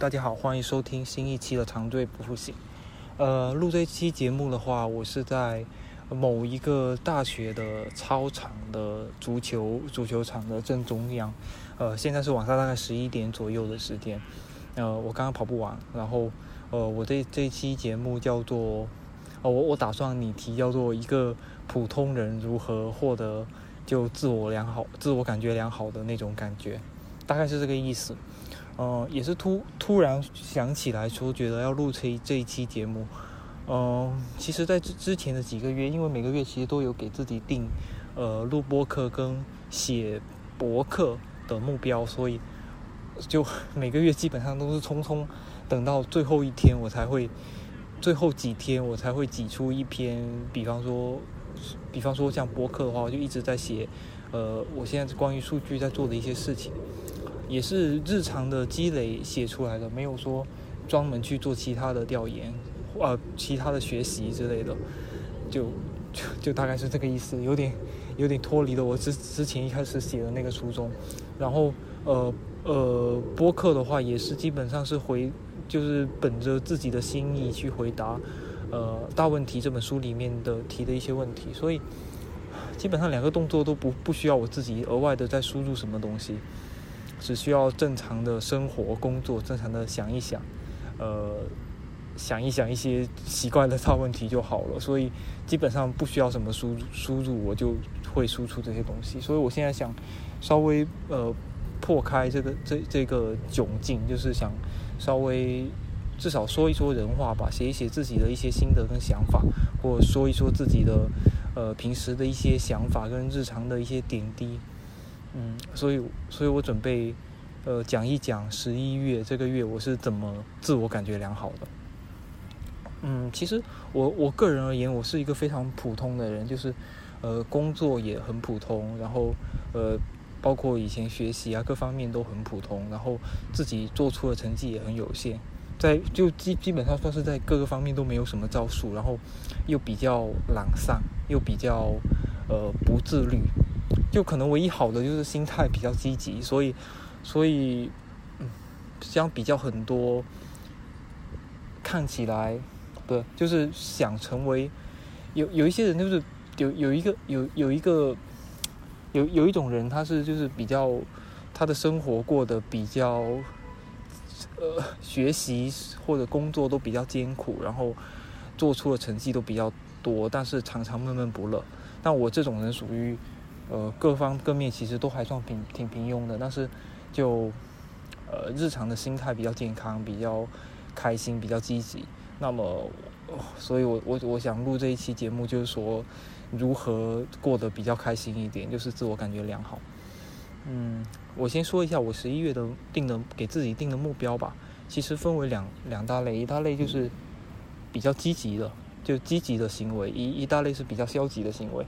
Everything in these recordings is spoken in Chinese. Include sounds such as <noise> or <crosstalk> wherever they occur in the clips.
大家好，欢迎收听新一期的长队不复醒。呃，录这期节目的话，我是在某一个大学的操场的足球足球场的正中央。呃，现在是晚上大概十一点左右的时间。呃，我刚刚跑步完，然后呃，我这这期节目叫做，呃，我我打算拟题叫做一个普通人如何获得就自我良好、自我感觉良好的那种感觉，大概是这个意思。呃，也是突突然想起来说，觉得要录这这一期节目。嗯，其实，在之之前的几个月，因为每个月其实都有给自己定，呃，录播课跟写博客的目标，所以就 <laughs> 每个月基本上都是匆匆等到最后一天，我才会最后几天我才会挤出一篇，比方说，比方说像博客的话，我就一直在写，呃，我现在关于数据在做的一些事情。也是日常的积累写出来的，没有说专门去做其他的调研，呃，其他的学习之类的，就就就大概是这个意思，有点有点脱离了我之之前一开始写的那个初衷。然后呃呃，播客的话也是基本上是回，就是本着自己的心意去回答呃《大问题》这本书里面的提的一些问题，所以基本上两个动作都不不需要我自己额外的再输入什么东西。只需要正常的生活、工作，正常的想一想，呃，想一想一些奇怪的大问题就好了。所以基本上不需要什么输输入，我就会输出这些东西。所以我现在想稍微呃破开这个这这个窘境，就是想稍微至少说一说人话吧，写一写自己的一些心得跟想法，或说一说自己的呃平时的一些想法跟日常的一些点滴。嗯，所以，所以我准备，呃，讲一讲十一月这个月我是怎么自我感觉良好的。嗯，其实我我个人而言，我是一个非常普通的人，就是，呃，工作也很普通，然后，呃，包括以前学习啊，各方面都很普通，然后自己做出的成绩也很有限，在就基基本上算是在各个方面都没有什么招数，然后又比较懒散，又比较呃不自律。就可能唯一好的就是心态比较积极，所以，所以，嗯，相比较很多，看起来，不就是想成为，有有一些人就是有有一个有有一个，有有一种人他是就是比较他的生活过得比较，呃，学习或者工作都比较艰苦，然后做出的成绩都比较多，但是常常闷闷不乐。但我这种人属于。呃，各方各面其实都还算平挺平庸的，但是就呃日常的心态比较健康，比较开心，比较积极。那么，所以我我我想录这一期节目，就是说如何过得比较开心一点，就是自我感觉良好。嗯，我先说一下我十一月的定的给自己定的目标吧。其实分为两两大类，一大类就是比较积极的，就积极的行为；一一大类是比较消极的行为。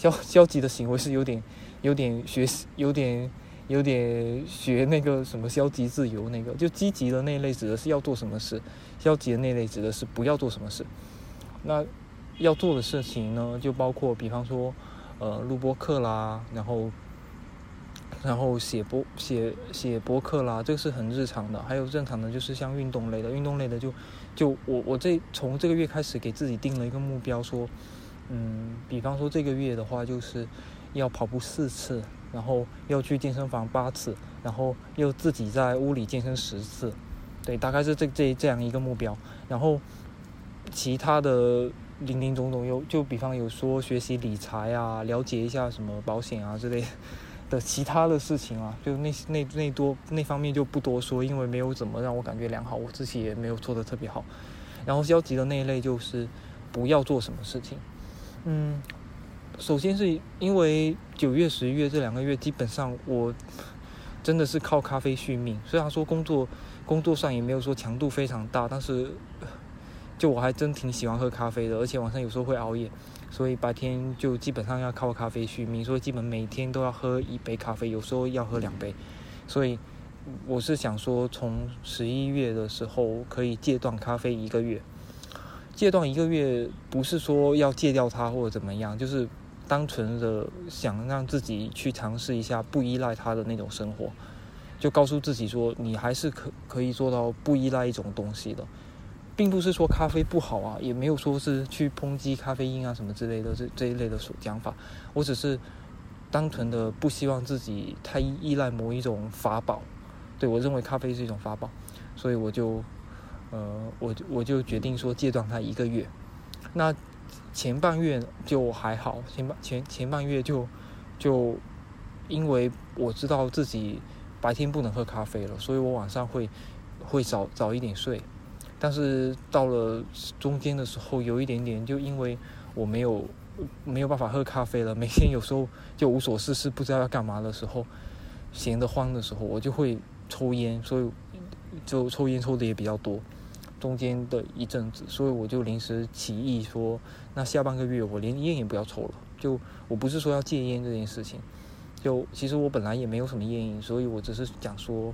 消消极的行为是有点，有点学，有点有点学那个什么消极自由那个，就积极的那一类指的是要做什么事，消极的那类指的是不要做什么事。那要做的事情呢，就包括比方说，呃，录播课啦，然后然后写播写写播客啦，这个是很日常的。还有正常的，就是像运动类的，运动类的就就我我这从这个月开始给自己定了一个目标，说。嗯，比方说这个月的话，就是要跑步四次，然后要去健身房八次，然后又自己在屋里健身十次，对，大概是这这这样一个目标。然后其他的零零总总有，就比方有说学习理财啊，了解一下什么保险啊之类的其他的事情啊，<laughs> 就那那那多那方面就不多说，因为没有怎么让我感觉良好，我自己也没有做的特别好。然后消极的那一类就是不要做什么事情。嗯，首先是因为九月、十一月这两个月，基本上我真的是靠咖啡续命。虽然说工作工作上也没有说强度非常大，但是就我还真挺喜欢喝咖啡的，而且晚上有时候会熬夜，所以白天就基本上要靠咖啡续命。所以基本每天都要喝一杯咖啡，有时候要喝两杯。所以我是想说，从十一月的时候可以戒断咖啡一个月。戒断一个月，不是说要戒掉它或者怎么样，就是单纯的想让自己去尝试一下不依赖它的那种生活。就告诉自己说，你还是可可以做到不依赖一种东西的，并不是说咖啡不好啊，也没有说是去抨击咖啡因啊什么之类的这这一类的讲法，我只是单纯的不希望自己太依赖某一种法宝，对我认为咖啡是一种法宝，所以我就呃我我就决定说戒断它一个月，那前半月就还好，前半前前半月就就因为我知道自己。白天不能喝咖啡了，所以我晚上会会早早一点睡。但是到了中间的时候，有一点点，就因为我没有没有办法喝咖啡了，每天有时候就无所事事，不知道要干嘛的时候，闲得慌的时候，我就会抽烟，所以就抽烟抽的也比较多。中间的一阵子，所以我就临时起意说，那下半个月我连烟也不要抽了。就我不是说要戒烟这件事情。就其实我本来也没有什么烟瘾，所以我只是讲说，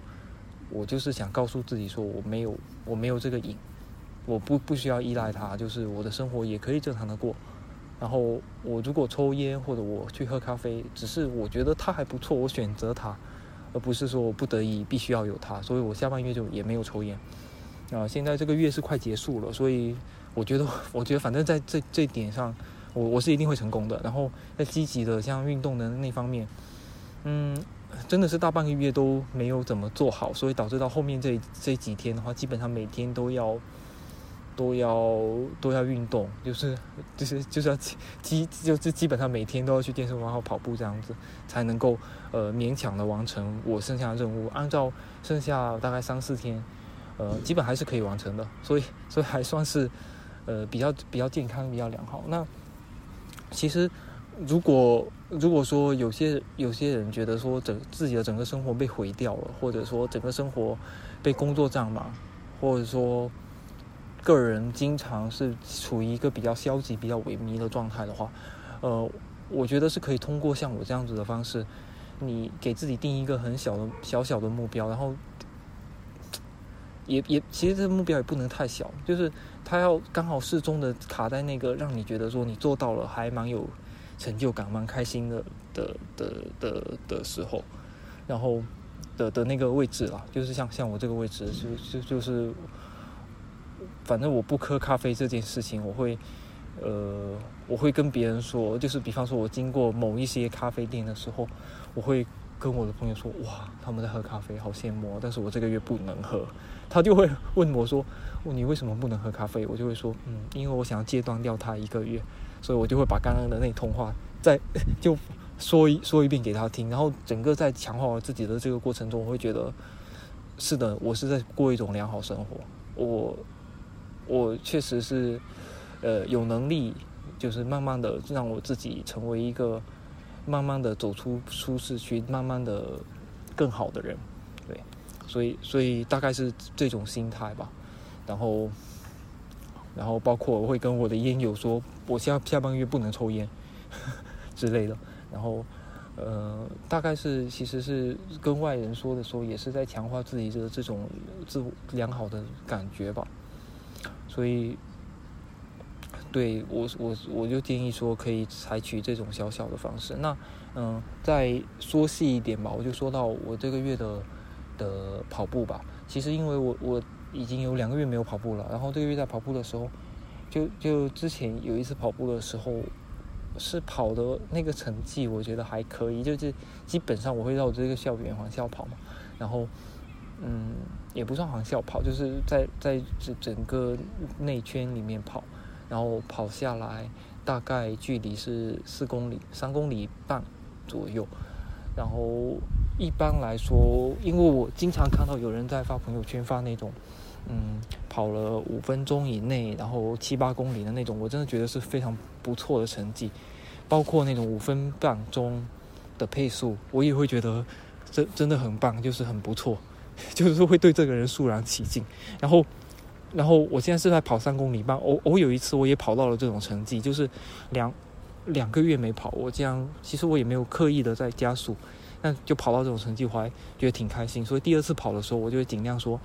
我就是想告诉自己说，我没有我没有这个瘾，我不不需要依赖它，就是我的生活也可以正常的过。然后我如果抽烟或者我去喝咖啡，只是我觉得它还不错，我选择它，而不是说我不得已必须要有它。所以我下半月就也没有抽烟。啊，现在这个月是快结束了，所以我觉得我觉得反正在这这点上，我我是一定会成功的。然后在积极的像运动的那方面。嗯，真的是大半个月都没有怎么做好，所以导致到后面这这几天的话，基本上每天都要都要都要运动，就是就是就是要基就是基本上每天都要去健身房后跑步这样子，才能够呃勉强的完成我剩下的任务。按照剩下大概三四天，呃，基本还是可以完成的，所以所以还算是呃比较比较健康、比较良好。那其实。如果如果说有些有些人觉得说整自己的整个生活被毁掉了，或者说整个生活被工作占满，或者说个人经常是处于一个比较消极、比较萎靡的状态的话，呃，我觉得是可以通过像我这样子的方式，你给自己定一个很小的小小的目标，然后也也其实这目标也不能太小，就是它要刚好适中的卡在那个让你觉得说你做到了，还蛮有。成就感蛮开心的的的的的时候，然后的的那个位置啦，就是像像我这个位置，就就就是，反正我不喝咖啡这件事情，我会呃，我会跟别人说，就是比方说我经过某一些咖啡店的时候，我会跟我的朋友说，哇，他们在喝咖啡，好羡慕，但是我这个月不能喝，他就会问我说，你为什么不能喝咖啡？我就会说，嗯，因为我想要戒断掉它一个月。所以我就会把刚刚的那通话再就说一说一遍给他听，然后整个在强化我自己的这个过程中，我会觉得是的，我是在过一种良好生活。我我确实是呃有能力，就是慢慢的让我自己成为一个慢慢的走出舒适区，慢慢的更好的人。对，所以所以大概是这种心态吧，然后。然后包括我会跟我的烟友说，我下下半个月不能抽烟之类的。然后，呃，大概是其实是跟外人说的时候，也是在强化自己的这种自良好的感觉吧。所以，对我我我就建议说，可以采取这种小小的方式。那嗯，再说细一点吧，我就说到我这个月的的跑步吧。其实因为我我。已经有两个月没有跑步了，然后这个月在跑步的时候，就就之前有一次跑步的时候，是跑的那个成绩，我觉得还可以，就是基本上我会绕这个校园环校跑嘛，然后嗯，也不算环校跑，就是在在整整个内圈里面跑，然后跑下来大概距离是四公里，三公里半左右，然后一般来说，因为我经常看到有人在发朋友圈发那种。嗯，跑了五分钟以内，然后七八公里的那种，我真的觉得是非常不错的成绩。包括那种五分半钟的配速，我也会觉得真真的很棒，就是很不错，<laughs> 就是会对这个人肃然起敬。然后，然后我现在是在跑三公里半，偶偶有一次我也跑到了这种成绩，就是两两个月没跑，我这样其实我也没有刻意的在加速，但就跑到这种成绩，我还觉得挺开心。所以第二次跑的时候，我就会尽量说。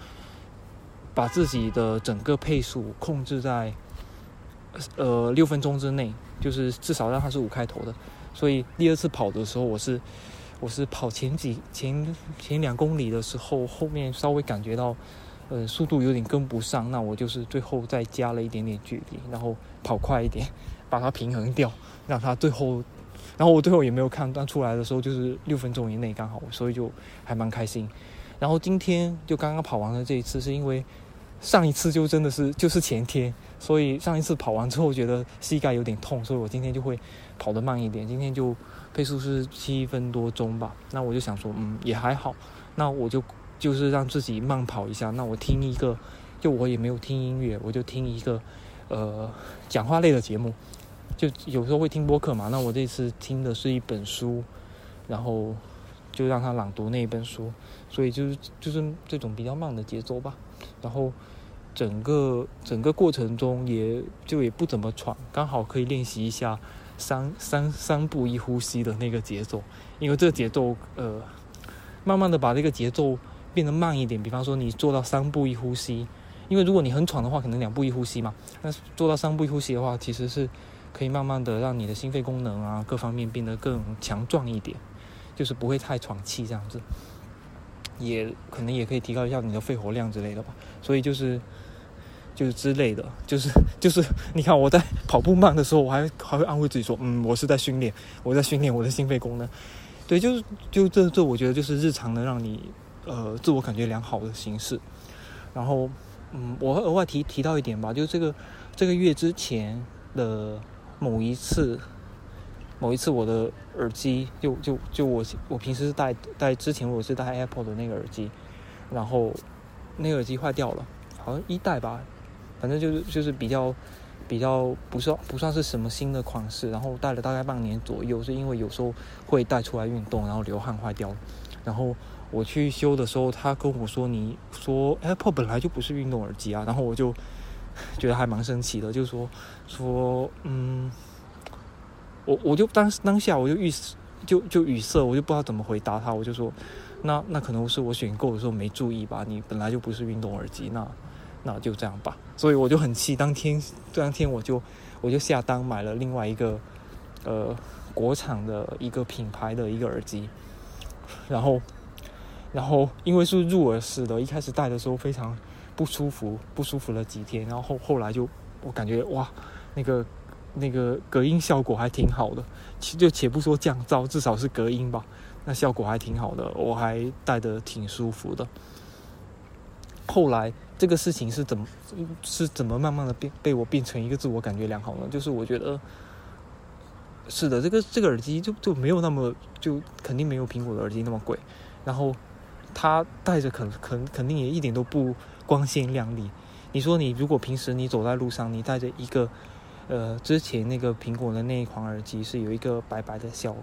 把自己的整个配速控制在，呃六分钟之内，就是至少让它是五开头的。所以第二次跑的时候，我是我是跑前几前前两公里的时候，后面稍微感觉到，呃，速度有点跟不上，那我就是最后再加了一点点距离，然后跑快一点，把它平衡掉，让它最后，然后我最后也没有看，但出来的时候就是六分钟以内刚好，所以就还蛮开心。然后今天就刚刚跑完了这一次，是因为上一次就真的是就是前天，所以上一次跑完之后觉得膝盖有点痛，所以我今天就会跑得慢一点，今天就。配速是七分多钟吧，那我就想说，嗯，也还好。那我就就是让自己慢跑一下。那我听一个，就我也没有听音乐，我就听一个，呃，讲话类的节目。就有时候会听播客嘛。那我这次听的是一本书，然后就让他朗读那一本书。所以就是就是这种比较慢的节奏吧。然后整个整个过程中也就也不怎么喘，刚好可以练习一下。三三三步一呼吸的那个节奏，因为这个节奏，呃，慢慢的把这个节奏变得慢一点。比方说，你做到三步一呼吸，因为如果你很喘的话，可能两步一呼吸嘛。那做到三步一呼吸的话，其实是可以慢慢的让你的心肺功能啊各方面变得更强壮一点，就是不会太喘气这样子，也可能也可以提高一下你的肺活量之类的吧。所以就是。就是之类的，就是就是，你看我在跑步慢的时候，我还还会安慰自己说，嗯，我是在训练，我在训练我的心肺功能。对，就是就这这，我觉得就是日常的让你呃自我感觉良好的形式。然后，嗯，我额外提提到一点吧，就是这个这个月之前的某一次，某一次我的耳机就就就我我平时是戴戴之前我是戴 Apple 的那个耳机，然后那个耳机坏掉了，好像一代吧。反正就是就是比较比较不算不算是什么新的款式，然后戴了大概半年左右，是因为有时候会带出来运动，然后流汗坏掉。然后我去修的时候，他跟我说：“你说 Apple 本来就不是运动耳机啊。”然后我就觉得还蛮生气的，就说说嗯，我我就当当下我就语就就语塞，我就不知道怎么回答他，我就说那那可能是我选购的时候没注意吧，你本来就不是运动耳机那。那就这样吧，所以我就很气。当天，当天我就我就下单买了另外一个，呃，国产的一个品牌的一个耳机，然后，然后因为是入耳式的，一开始戴的时候非常不舒服，不舒服了几天，然后后后来就我感觉哇，那个那个隔音效果还挺好的，其就且不说降噪，至少是隔音吧，那效果还挺好的，我还戴的挺舒服的。后来。这个事情是怎么是怎么慢慢的变被我变成一个自我感觉良好呢？就是我觉得是的，这个这个耳机就就没有那么就肯定没有苹果的耳机那么贵，然后它戴着肯肯肯定也一点都不光鲜亮丽。你说你如果平时你走在路上，你戴着一个呃之前那个苹果的那一款耳机是有一个白白的小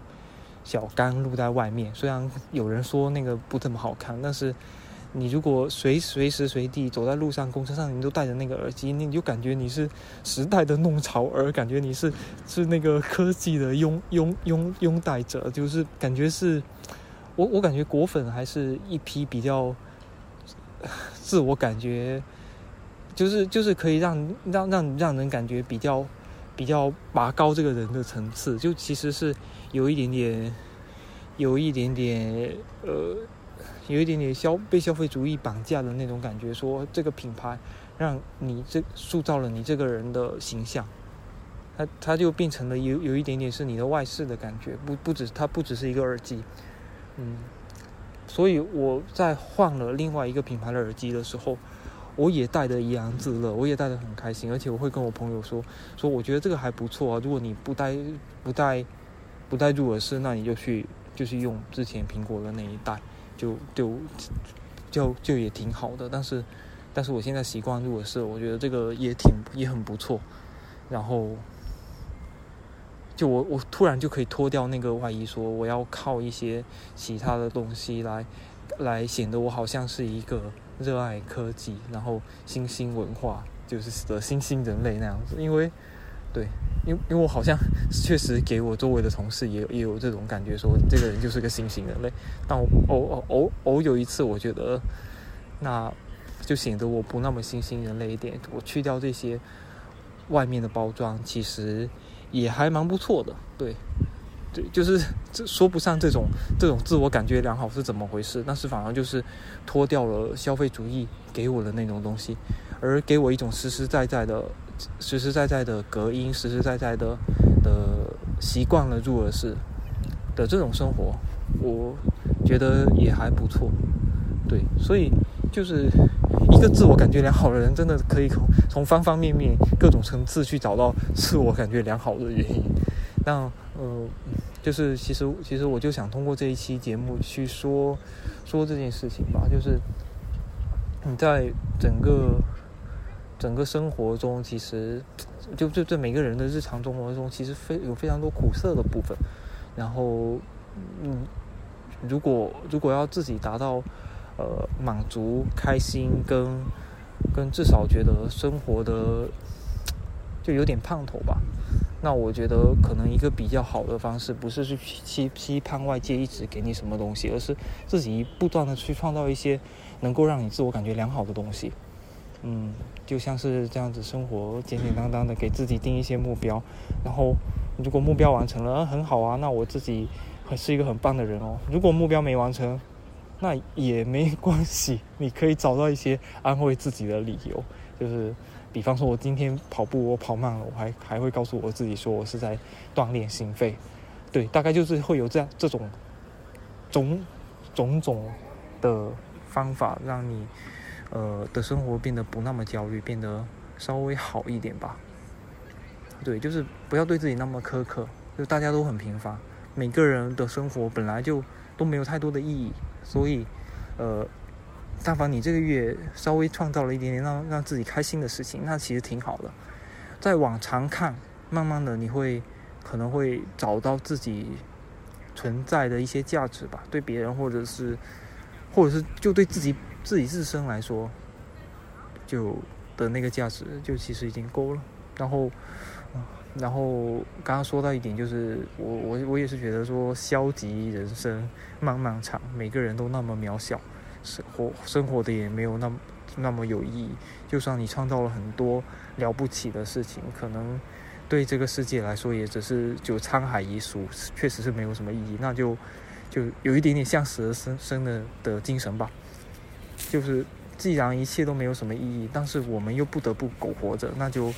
小杆露在外面，虽然有人说那个不怎么好看，但是。你如果随随时随地走在路上、公车上，你都戴着那个耳机，你就感觉你是时代的弄潮儿，感觉你是是那个科技的拥拥拥拥戴者，就是感觉是，我我感觉果粉还是一批比较自我感觉，就是就是可以让让让让人感觉比较比较拔高这个人的层次，就其实是有一点点有一点点呃。有一点点消被消费主义绑架的那种感觉，说这个品牌让你这塑造了你这个人的形象，它它就变成了有有一点点是你的外饰的感觉，不不止它不只是一个耳机，嗯，所以我在换了另外一个品牌的耳机的时候，我也戴的怡然自乐，我也戴的很开心，而且我会跟我朋友说说我觉得这个还不错啊，如果你不戴不戴不戴入耳式，那你就去就是用之前苹果的那一代。就就就就也挺好的，但是但是我现在习惯入耳式，我觉得这个也挺也很不错。然后就我我突然就可以脱掉那个外衣，说我要靠一些其他的东西来来显得我好像是一个热爱科技，然后新兴文化就是的新兴人类那样子，因为对。因因为我好像确实给我周围的同事也也有这种感觉，说这个人就是个新型人类。但我偶偶偶有一次，我觉得那就显得我不那么新兴人类一点。我去掉这些外面的包装，其实也还蛮不错的。对，对，就是这说不上这种这种自我感觉良好是怎么回事，但是反而就是脱掉了消费主义给我的那种东西，而给我一种实实在在的、实实在在的隔音、实实在在的的习惯了入耳式的这种生活，我觉得也还不错。对，所以就是一个自我感觉良好的人，真的可以从从方方面面、各种层次去找到自我感觉良好的原因。那呃，就是其实其实我就想通过这一期节目去说说这件事情吧，就是你在整个整个生活中，其实就就在每个人的日常生活中，其实非有非常多苦涩的部分。然后嗯，如果如果要自己达到呃满足、开心跟跟至少觉得生活的就有点盼头吧。那我觉得可能一个比较好的方式，不是去期期盼外界一直给你什么东西，而是自己不断的去创造一些能够让你自我感觉良好的东西。嗯，就像是这样子生活简简单单的给自己定一些目标，然后如果目标完成了，很好啊，那我自己还是一个很棒的人哦。如果目标没完成，那也没关系，你可以找到一些安慰自己的理由，就是。比方说，我今天跑步我跑慢了，我还还会告诉我自己说，我是在锻炼心肺。对，大概就是会有这样这种种种种的方法，让你呃的生活变得不那么焦虑，变得稍微好一点吧。对，就是不要对自己那么苛刻。就大家都很平凡，每个人的生活本来就都没有太多的意义，所以呃。但凡你这个月稍微创造了一点点让让自己开心的事情，那其实挺好的。再往长看，慢慢的你会可能会找到自己存在的一些价值吧。对别人或者是或者是就对自己自己自身来说，就的那个价值就其实已经够了。然后，然后刚刚说到一点就是，我我我也是觉得说，消极人生漫漫长，每个人都那么渺小。生活生活的也没有那么那么有意义。就算你创造了很多了不起的事情，可能对这个世界来说也只是就沧海一粟，确实是没有什么意义。那就就有一点点向死而生生的的精神吧。就是既然一切都没有什么意义，但是我们又不得不苟活着，那就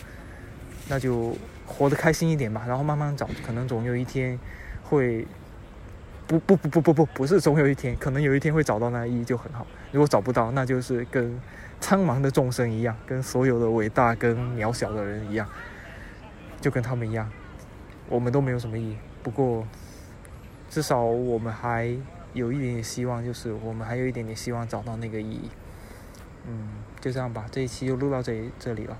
那就活得开心一点吧。然后慢慢找，可能总有一天会。不不不不不不，不是总有一天，可能有一天会找到那意义就很好。如果找不到，那就是跟苍茫的众生一样，跟所有的伟大跟渺小的人一样，就跟他们一样，我们都没有什么意义。不过，至少我们还有一点点希望，就是我们还有一点点希望找到那个意义。嗯，就这样吧，这一期就录到这这里了。